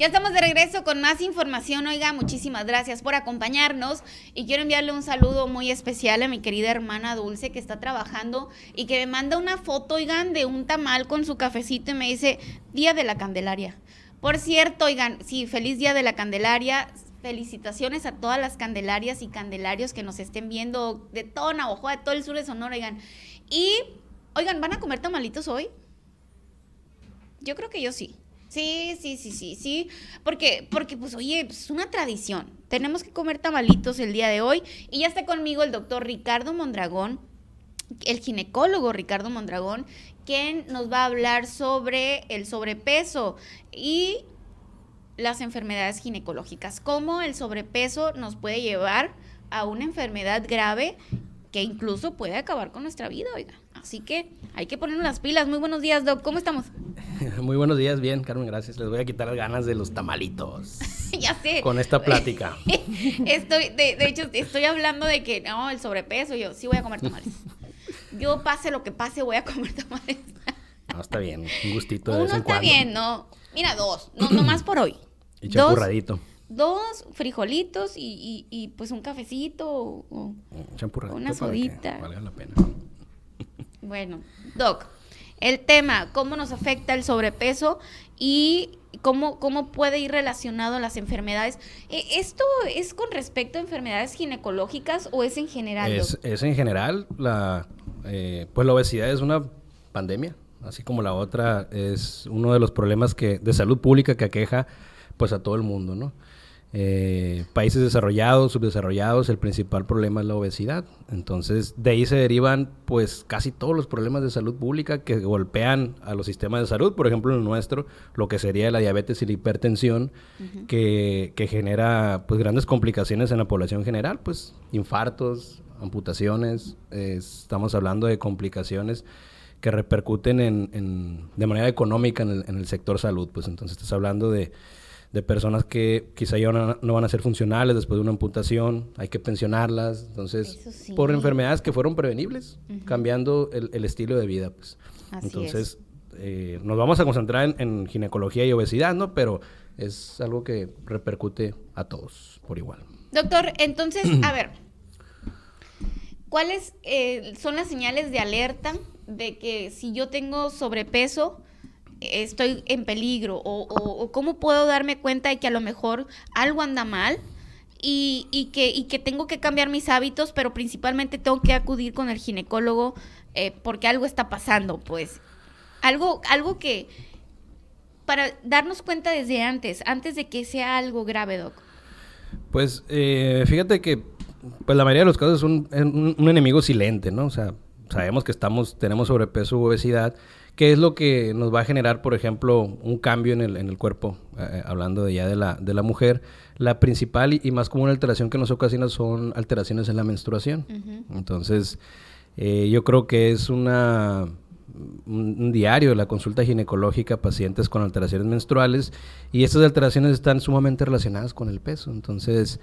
Ya estamos de regreso con más información. Oiga, muchísimas gracias por acompañarnos y quiero enviarle un saludo muy especial a mi querida hermana Dulce que está trabajando y que me manda una foto, oigan, de un tamal con su cafecito y me dice Día de la Candelaria. Por cierto, oigan, sí, feliz Día de la Candelaria. Felicitaciones a todas las candelarias y candelarios que nos estén viendo de todo Navajo, de todo el sur de Sonora, oigan. Y, oigan, ¿van a comer tamalitos hoy? Yo creo que yo sí. Sí, sí, sí, sí, sí. Porque, porque pues, oye, pues, es una tradición. Tenemos que comer tamalitos el día de hoy. Y ya está conmigo el doctor Ricardo Mondragón, el ginecólogo Ricardo Mondragón, quien nos va a hablar sobre el sobrepeso y las enfermedades ginecológicas. Cómo el sobrepeso nos puede llevar a una enfermedad grave que incluso puede acabar con nuestra vida, oiga. Así que hay que ponernos las pilas. Muy buenos días, Doc. ¿Cómo estamos? Muy buenos días, bien, Carmen, gracias. Les voy a quitar las ganas de los tamalitos. ya sé. Con esta plática. estoy, de, hecho, estoy hablando de que no, el sobrepeso, yo sí voy a comer tamales. Yo pase lo que pase, voy a comer tamales. no, está bien, un gustito de Uno vez en está bien, no. Mira, dos, no, no más por hoy. Y champurradito. Dos, frijolitos y, y, pues un cafecito o, una sodita. valga la pena. Bueno, Doc, el tema, cómo nos afecta el sobrepeso y cómo, cómo puede ir relacionado a las enfermedades. E, ¿Esto es con respecto a enfermedades ginecológicas o es en general? Es, es en general. La, eh, pues la obesidad es una pandemia, así como la otra es uno de los problemas que, de salud pública que aqueja pues a todo el mundo, ¿no? Eh, países desarrollados, subdesarrollados, el principal problema es la obesidad. Entonces, de ahí se derivan pues casi todos los problemas de salud pública que golpean a los sistemas de salud, por ejemplo, el nuestro, lo que sería la diabetes y la hipertensión, que, genera pues grandes complicaciones en la población general, pues infartos, amputaciones, estamos hablando de complicaciones que repercuten en, de manera económica en el, en el sector salud, pues entonces estás hablando de de personas que quizá ya no, van a ser funcionales después de una amputación, hay que pensionarlas, entonces, por enfermedades que fueron prevenibles, cambiando el, estilo de vida, pues. entonces, eh, nos vamos a concentrar en, ginecología y obesidad, ¿no? Pero es algo que repercute a todos por igual. Doctor, entonces, a ver, ¿cuáles eh, son las señales de alerta de que si yo tengo sobrepeso, estoy en peligro o, cómo puedo darme cuenta de que a lo mejor algo anda mal y, que, que tengo que cambiar mis hábitos, pero principalmente tengo que acudir con el ginecólogo eh, porque algo está pasando, pues. Algo, algo que, para darnos cuenta desde antes, antes de que sea algo grave, Doc. Pues eh, fíjate que pues la mayoría de los casos es un, un, enemigo silente, ¿no? O sea, sabemos que estamos, tenemos sobrepeso u obesidad, ¿Qué es lo que nos va a generar, por ejemplo, un cambio en el, en el cuerpo, eh, eh, hablando de ya de la, de la mujer? La principal y, más común alteración que nos ocasiona son alteraciones en la menstruación. Entonces, eh, yo creo que es una un, diario de la consulta ginecológica a pacientes con alteraciones menstruales y estas alteraciones están sumamente relacionadas con el peso. Entonces,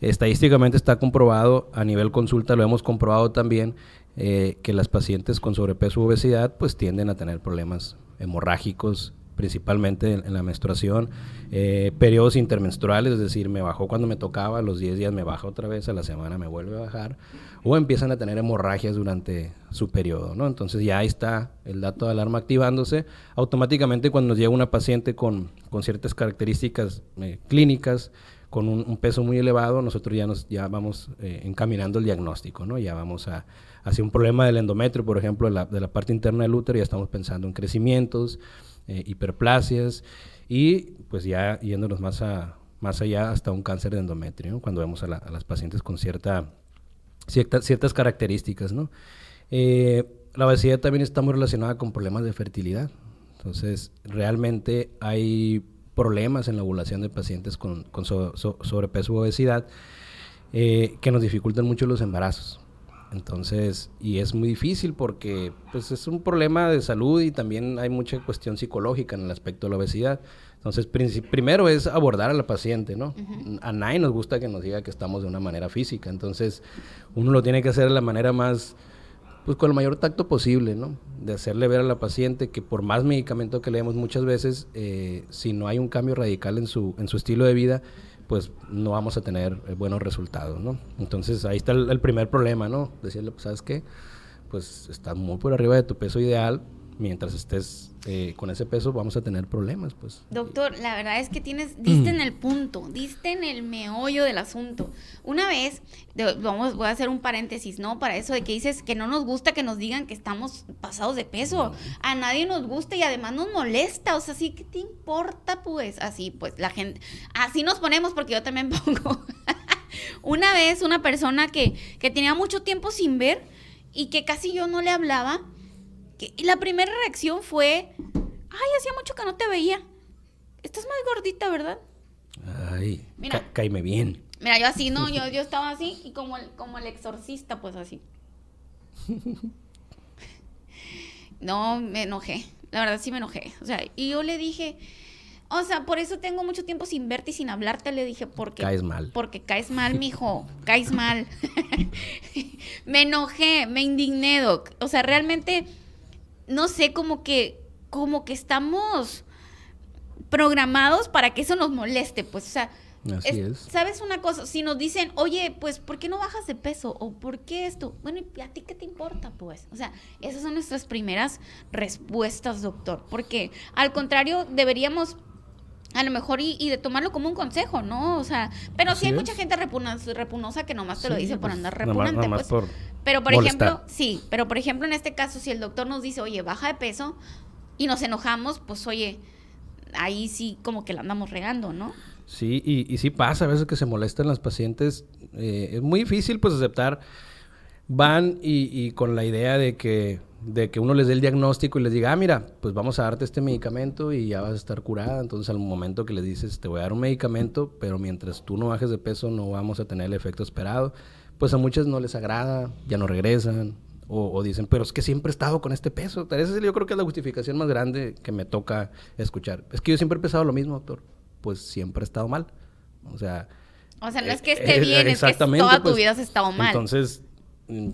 estadísticamente está comprobado, a nivel consulta lo hemos comprobado también, eh, que las pacientes con sobrepeso u obesidad pues tienden a tener problemas hemorrágicos, principalmente en, la menstruación, eh, periodos intermenstruales, es decir, me bajó cuando me tocaba, a los 10 días me baja otra vez, a la semana me vuelve a bajar, o empiezan a tener hemorragias durante su periodo, ¿no? Entonces ya ahí está el dato de alarma activándose. Automáticamente cuando nos llega una paciente con, con ciertas características eh, clínicas, con un, peso muy elevado, nosotros ya, nos, ya vamos encaminando el diagnóstico, ¿no? Ya vamos a hacia un problema del endometrio, por ejemplo, de la, de la parte interna del útero, ya estamos pensando en crecimientos, eh, hiperplasias y pues ya yéndonos más, a, más allá hasta un cáncer de endometrio, cuando vemos a, las pacientes con cierta, ciertas características. ¿no? Eh, la obesidad también está muy relacionada con problemas de fertilidad. Entonces, realmente hay problemas en la ovulación de pacientes con, con sobrepeso u obesidad eh, que nos dificultan mucho los embarazos. Entonces, y es muy difícil porque pues es un problema de salud y también hay mucha cuestión psicológica en el aspecto de la obesidad. Entonces, primero es abordar a la paciente, ¿no? A nadie nos gusta que nos diga que estamos de una manera física. Entonces, uno lo tiene que hacer de la manera más pues con el mayor tacto posible, ¿no? De hacerle ver a la paciente que por más medicamento que le demos muchas veces, eh, si no hay un cambio radical en su, en su estilo de vida, pues no vamos a tener eh, buenos resultados, ¿no? Entonces ahí está el, primer problema, ¿no? Decirle, pues, ¿sabes qué? Pues estás muy por arriba de tu peso ideal, mientras estés eh, con ese peso vamos a tener problemas, pues. Doctor, la verdad es que tienes, diste en el punto, diste en el meollo del asunto. Una vez, vamos, voy a hacer un paréntesis, ¿no? Para eso de que dices que no nos gusta que nos digan que estamos pasados de peso. A nadie nos gusta y además nos molesta. O sea, sí, ¿qué te importa, pues? Así, pues, la gente, así nos ponemos porque yo también pongo. una vez, una persona que, que tenía mucho tiempo sin ver y que casi yo no le hablaba y la primera reacción fue, ay, hacía mucho que no te veía. Estás más gordita, ¿verdad? Ay, mira, caíme bien. Mira, yo así, ¿no? Yo, yo estaba así y como el, como el exorcista, pues así. No, me enojé. La verdad sí me enojé. O sea, y yo le dije, o sea, por eso tengo mucho tiempo sin verte y sin hablarte. Le dije, porque. Caes mal. Porque caes mal, mijo. caes mal. me enojé, me indigné, Doc. O sea, realmente no sé, como que, como que estamos programados para que eso nos moleste, pues, o sea, Así es, ¿Sabes una cosa? Si nos dicen, oye, pues, ¿por qué no bajas de peso? ¿O por qué esto? Bueno, ¿y a ti qué te importa, pues? O sea, esas son nuestras primeras respuestas, doctor. Porque, al contrario, deberíamos a lo mejor y, de tomarlo como un consejo, ¿no? O sea, pero sí hay mucha gente repunosa, que nomás te lo dice por pues, andar repugnante, pues. Pero por ejemplo, sí, pero por ejemplo en este caso, si el doctor nos dice, oye, baja de peso y nos enojamos, pues oye, ahí sí como que la andamos regando, ¿no? Sí, y, y sí pasa a veces que se molestan las pacientes. Eh, es muy difícil pues aceptar. Van y, y con la idea de que de que uno les dé el diagnóstico y les diga, ah, mira, pues vamos a darte este medicamento y ya vas a estar curada. Entonces, al momento que les dices, te voy a dar un medicamento, pero mientras tú no bajes de peso, no vamos a tener el efecto esperado, pues a muchas no les agrada, ya no regresan. O, dicen, pero es que siempre he estado con este peso. Esa yo creo que es la justificación más grande que me toca escuchar. Es que yo siempre he pesado lo mismo, doctor. Pues siempre he estado mal. O sea... O sea, no es que esté eh, bien, es que toda tu pues, vida has estado mal. Entonces,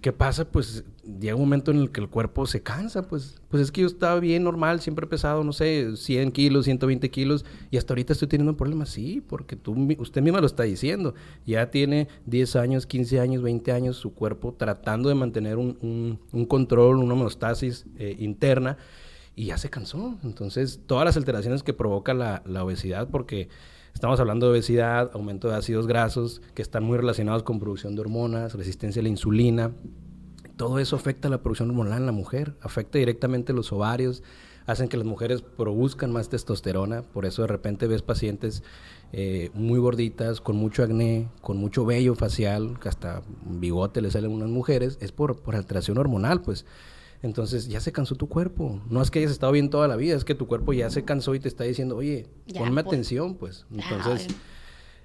¿qué pasa? Pues llega un momento en el que el cuerpo se cansa, pues, pues es que yo estaba bien normal, siempre pesado, no sé, 100 kilos, 120 kilos, y hasta ahorita estoy teniendo problemas, sí, porque tú, usted misma lo está diciendo, ya tiene 10 años, 15 años, 20 años su cuerpo tratando de mantener un, control, una homeostasis eh, interna, y ya se cansó, entonces todas las alteraciones que provoca la, la obesidad, porque Estamos hablando de obesidad, aumento de ácidos grasos, que están muy relacionados con producción de hormonas, resistencia a la insulina. Todo eso afecta a la producción hormonal en la mujer, afecta directamente los ovarios, hacen que las mujeres produzcan más testosterona, por eso de repente ves pacientes eh, muy gorditas, con mucho acné, con mucho vello facial, que hasta bigote le salen unas mujeres, es por, por alteración hormonal, pues. Entonces ya se cansó tu cuerpo. No es que hayas estado bien toda la vida, es que tu cuerpo ya se cansó y te está diciendo, oye, ponme pues. atención, pues. Entonces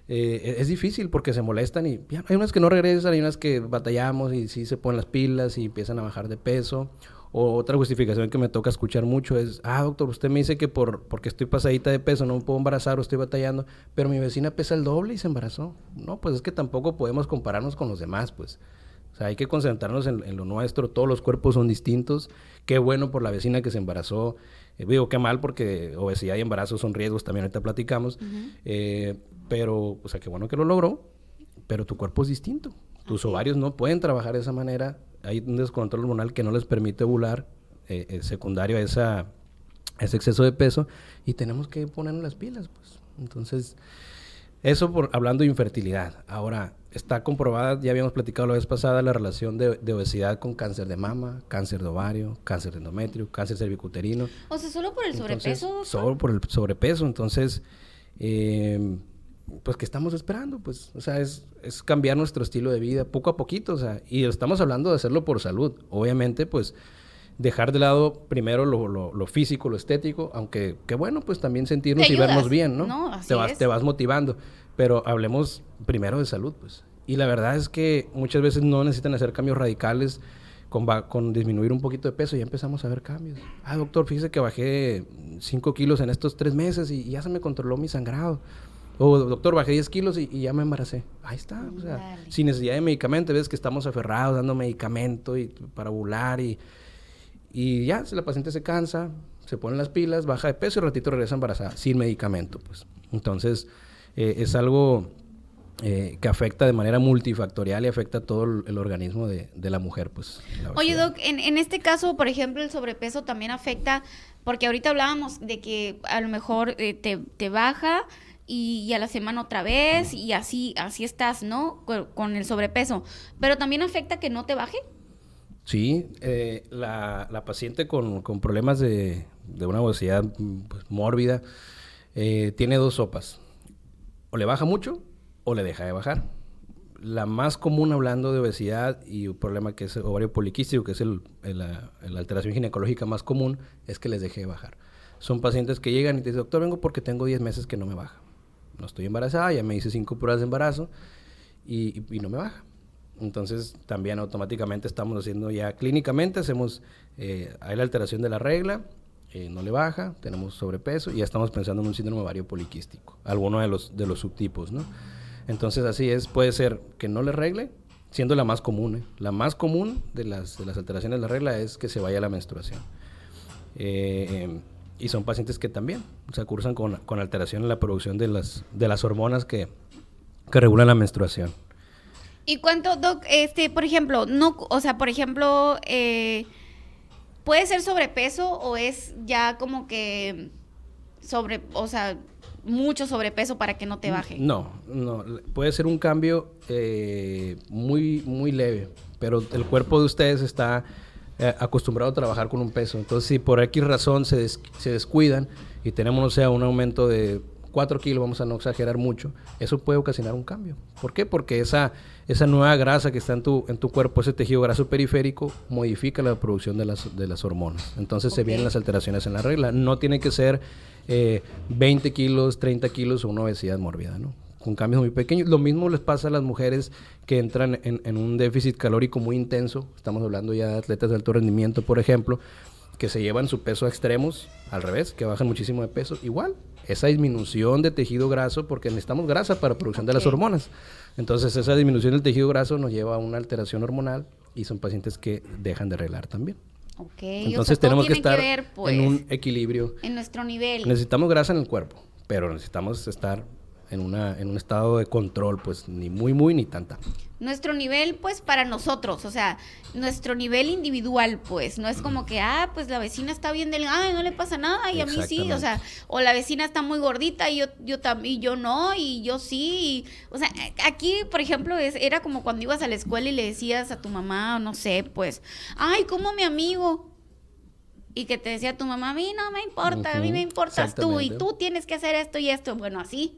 eh, e-, es difícil porque se molestan y hay unas que no regresan, hay unas que batallamos y sí se ponen las pilas y empiezan a bajar de peso. O otra justificación que me toca escuchar mucho es, ah, doctor, usted me dice que por, porque estoy pasadita de peso no me puedo embarazar o estoy batallando, pero mi vecina pesa el doble y se embarazó. No, pues es que tampoco podemos compararnos con los demás, pues. O sea, hay que concentrarnos en, lo nuestro. Todos los cuerpos son distintos. Qué bueno por la vecina que se embarazó. Eh, digo, qué mal porque obesidad y embarazo son riesgos, también ahorita platicamos. Eh, pero, o sea, qué bueno que lo logró. Pero tu cuerpo es distinto. Tus ovarios no pueden trabajar de esa manera. Hay un descontrol hormonal que no les permite ovular, eh, secundario a, esa, ese exceso de peso. Y tenemos que ponernos las pilas, pues. Entonces, eso por, hablando de infertilidad. Ahora, está comprobada, ya habíamos platicado la vez pasada, la relación de, obesidad con cáncer de mama, cáncer de ovario, cáncer de endometrio, cáncer cervicuterino. O sea, solo por el sobrepeso. Solo por el sobrepeso. Entonces, eh, pues, ¿qué estamos esperando? Pues, o sea, es, es, cambiar nuestro estilo de vida poco a poquito, o sea, y estamos hablando de hacerlo por salud. Obviamente, pues, dejar de lado primero lo, lo, físico, lo estético, aunque, qué bueno, pues también sentirnos y vernos bien, ¿no? no te, vas, te vas motivando. Pero hablemos primero de salud, pues. Y la verdad es que muchas veces no necesitan hacer cambios radicales con, con disminuir un poquito de peso ya empezamos a ver cambios. Ah, doctor, fíjese que bajé 5 kilos en estos tres meses y, ya se me controló mi sangrado. O doctor, bajé 10 kilos y, ya me embaracé. Ahí está, o sea, sin necesidad de medicamento. Ves que estamos aferrados dando medicamento y, para bular y, y ya, la paciente se cansa, se pone las pilas, baja de peso y ratito regresa embarazada, sin medicamento, pues. Entonces, eh, es algo eh, que afecta de manera multifactorial y afecta a todo el, organismo de, la mujer, pues. Oye, Doc, en, en, este caso, por ejemplo, el sobrepeso también afecta, porque ahorita hablábamos de que a lo mejor eh, te, te, baja y, a la semana otra vez y así, así estás, ¿no? Con, el sobrepeso. Pero también afecta que no te baje. Sí, eh, la, paciente con, con problemas de, de, una obesidad pues, mórbida tiene dos sopas. O le baja mucho o le deja de bajar. La más común hablando de obesidad y un problema que es ovario poliquístico, que es el, la, alteración ginecológica más común, es que les deje de bajar. Son pacientes que llegan y te dicen, doctor, vengo porque tengo 10 meses que no me baja. No estoy embarazada, ya me hice 5 pruebas de embarazo y, no me baja. Entonces también automáticamente estamos haciendo ya clínicamente, hacemos, eh, hay la alteración de la regla, eh, no le baja, tenemos sobrepeso y ya estamos pensando en un síndrome ovario poliquístico, alguno de los, de los subtipos, ¿no? Entonces así es, puede ser que no le regle, siendo la más común. ¿eh? La más común de las, de las alteraciones de la regla es que se vaya la menstruación. Eh, y son pacientes que también se cursan con, con, alteración en la producción de las, de las hormonas que, que regulan la menstruación. ¿Y cuánto, Doc, este, por ejemplo, no, o sea, por ejemplo, eh, puede ser sobrepeso o es ya como que sobre, o sea, mucho sobrepeso para que no te baje. No, no, puede ser un cambio eh, muy, muy leve, pero el cuerpo de ustedes está eh, acostumbrado a trabajar con un peso. Entonces, si por X razón se, se descuidan y tenemos, no sea, un aumento de 4 kilos, vamos a no exagerar mucho, eso puede ocasionar un cambio. ¿Por qué? Porque esa, esa nueva grasa que está en tu, en tu cuerpo, ese tejido graso periférico, modifica la producción de las, de las hormonas. Entonces se vienen las alteraciones en la regla. No tiene que ser 20 eh, kilos, 30 kilos o una obesidad mórbida, ¿no? Con cambios muy pequeños. Lo mismo les pasa a las mujeres que entran en, en un déficit calórico muy intenso. Estamos hablando ya de atletas de alto rendimiento, por ejemplo, que se llevan su peso a extremos, al revés, que bajan muchísimo de peso. Igual, esa disminución de tejido graso, porque necesitamos grasa para producción de las hormonas. Entonces, esa disminución del tejido graso nos lleva a una alteración hormonal y son pacientes que dejan de arreglar también. Okay. Entonces tenemos que estar en pues, un equilibrio. En nuestro nivel. Necesitamos grasa en el cuerpo, pero necesitamos estar en, una, en un estado de control, pues ni muy, muy, ni tanta. Nuestro nivel, pues para nosotros, o sea, nuestro nivel individual, pues, no es como que, ah, pues la vecina está bien delgada y no le pasa nada, y a mí sí, o sea, o la vecina está muy gordita y yo, yo también, yo no, y yo sí, o sea, aquí, por ejemplo, es, era como cuando ibas a la escuela y le decías a tu mamá, no sé, pues, ay, como mi amigo, y que te decía tu mamá, a mí no me importa, a mí me importas tú y tú tienes que hacer esto y esto. Bueno, así.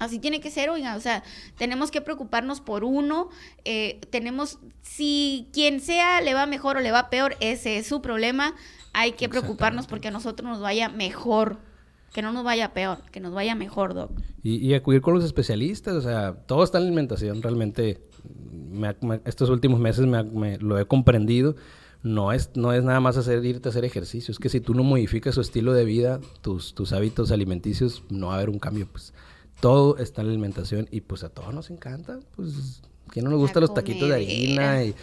Así tiene que ser, oiga, o sea, tenemos que preocuparnos por uno, eh, tenemos, si quien sea le va mejor o le va peor, ese es su problema, hay que preocuparnos porque a nosotros nos vaya mejor, que no nos vaya peor, que nos vaya mejor, Doc. Y, acudir con los especialistas, o sea, todo está en alimentación, realmente, estos últimos meses me, lo he comprendido, no es, no es nada más hacer, irte a hacer ejercicio, es que si tú no modificas tu estilo de vida, tus, tus hábitos alimenticios, no va a haber un cambio, pues todo está en la alimentación y pues a todos nos encanta. Pues, ¿quién no nos gusta los taquitos de harina y,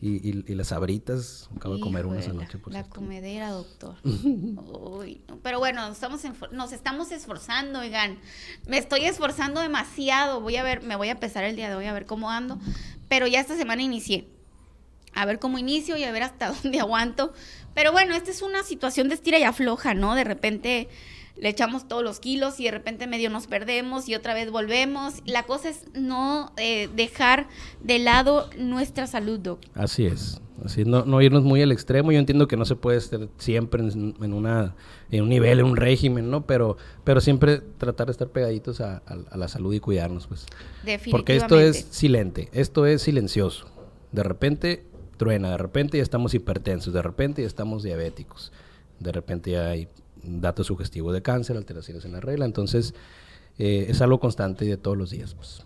y, las sabritas? Acabo de comer unas anoche. Por la comedera, doctor. Uy, Pero bueno, estamos nos estamos esforzando, oigan. Me estoy esforzando demasiado. Voy a ver, me voy a pesar el día de hoy a ver cómo ando. Pero ya esta semana inicié. A ver cómo inicio y a ver hasta dónde aguanto. Pero bueno, esta es una situación de estira y afloja, ¿no? De repente le echamos todos los kilos y de repente medio nos perdemos y otra vez volvemos. La cosa es no eh, dejar de lado nuestra salud, Doc. Así es. Así no, no irnos muy al extremo. Yo entiendo que no se puede estar siempre en, una, en un nivel, en un régimen, ¿no? Pero, pero siempre tratar de estar pegaditos a, la salud y cuidarnos, pues. Definitivamente. Porque esto es silente, esto es silencioso. De repente truena, de repente ya estamos hipertensos, de repente ya estamos diabéticos, de repente ya hay datos sugestivos de cáncer, alteraciones en la regla. Entonces, eh, es algo constante y de todos los días. Pues.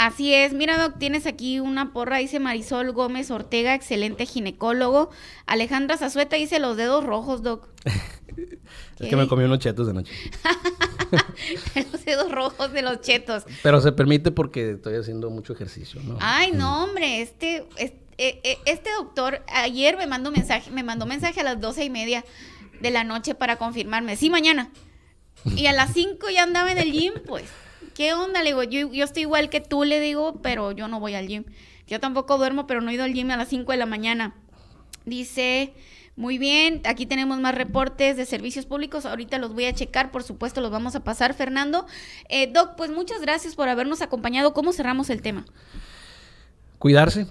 Así es, mira Doc, tienes aquí una porra, dice Marisol Gómez Ortega, excelente ginecólogo. Alejandra Zazueta dice los dedos rojos, Doc. es que me comí unos chetos de noche. los dedos rojos de los chetos. Pero se permite porque estoy haciendo mucho ejercicio, ¿no? Ay, no, hombre, este, este, este doctor ayer me mandó mensaje, me mandó mensaje a las doce y media de la noche para confirmarme. Sí, mañana. Y a las cinco ya andaba en el gym, pues. ¿Qué onda? Le digo, yo, yo estoy igual que tú, le digo, pero yo no voy al gym. Yo tampoco duermo, pero no he ido al gym a las cinco de la mañana. Dice, muy bien, aquí tenemos más reportes de servicios públicos. Ahorita los voy a checar, por supuesto, los vamos a pasar, Fernando. Eh, Doc, pues muchas gracias por habernos acompañado. ¿Cómo cerramos el tema? Cuidarse,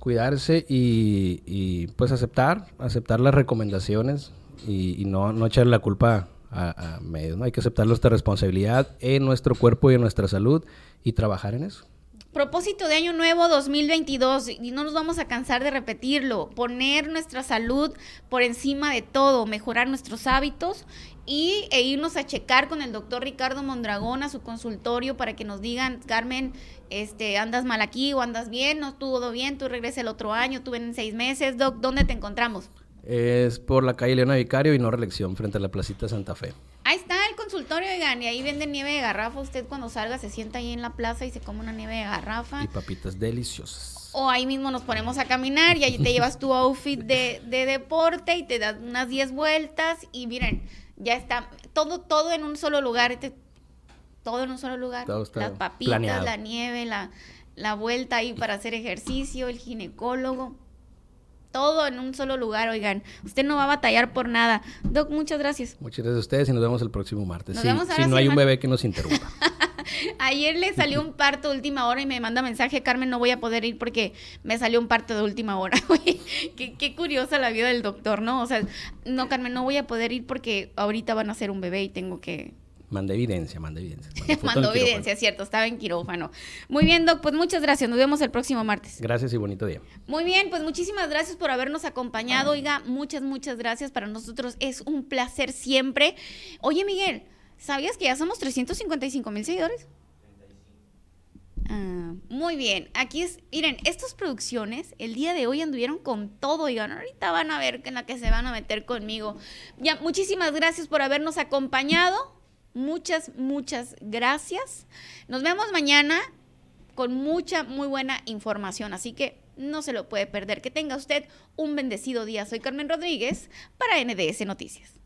cuidarse y, pues aceptar, aceptar las recomendaciones y, no, no echar la culpa a, a medios. ¿no? Hay que aceptar nuestra responsabilidad en nuestro cuerpo y en nuestra salud y trabajar en eso. Propósito de año nuevo 2022 y no nos vamos a cansar de repetirlo, poner nuestra salud por encima de todo, mejorar nuestros hábitos y e irnos a checar con el doctor Ricardo Mondragón a su consultorio para que nos digan, Carmen, este, andas mal aquí o andas bien, no todo bien, tú regresas el otro año, tú ven en seis meses, doc, ¿dónde te encontramos? Es por la calle Leona Vicario y no reelección frente a la placita Santa Fe. Ahí está el consultorio, oigan, y ahí venden nieve de garrafa. Usted cuando salga se sienta ahí en la plaza y se come una nieve de garrafa. Y papitas deliciosas. O ahí mismo nos ponemos a caminar y ahí te llevas tu outfit de, deporte y te das unas 10 vueltas y miren, ya está todo, todo en un solo lugar. Este, todo en un solo lugar. Las papitas, la nieve, la, la vuelta ahí para hacer ejercicio, el ginecólogo todo en un solo lugar, oigan. Usted no va a batallar por nada. Doc, muchas gracias. Muchas gracias a ustedes y nos vemos el próximo martes. si no hay un bebé que nos interrumpa. Ayer le salió un parto de última hora y me manda mensaje, Carmen, no voy a poder ir porque me salió un parto de última hora. qué, qué curiosa la vida del doctor, ¿no? O sea, no, Carmen, no voy a poder ir porque ahorita van a hacer un bebé y tengo que Manda evidencia, manda evidencia. Mandó evidencia, cierto, estaba en quirófano. Muy bien, Doc, pues muchas gracias. Nos vemos el próximo martes. Gracias y bonito día. Muy bien, pues muchísimas gracias por habernos acompañado. Oiga, muchas, muchas gracias. Para nosotros es un placer siempre. Oye, Miguel, ¿sabías que ya somos 355 mil seguidores? Ah, muy bien, aquí es, miren, estas producciones el día de hoy anduvieron con todo, oigan, ahorita van a ver en la que se van a meter conmigo. Ya, muchísimas gracias por habernos acompañado. Muchas, muchas gracias. Nos vemos mañana con mucha, muy buena información. Así que no se lo puede perder. Que tenga usted un bendecido día. Soy Carmen Rodríguez para NDS Noticias.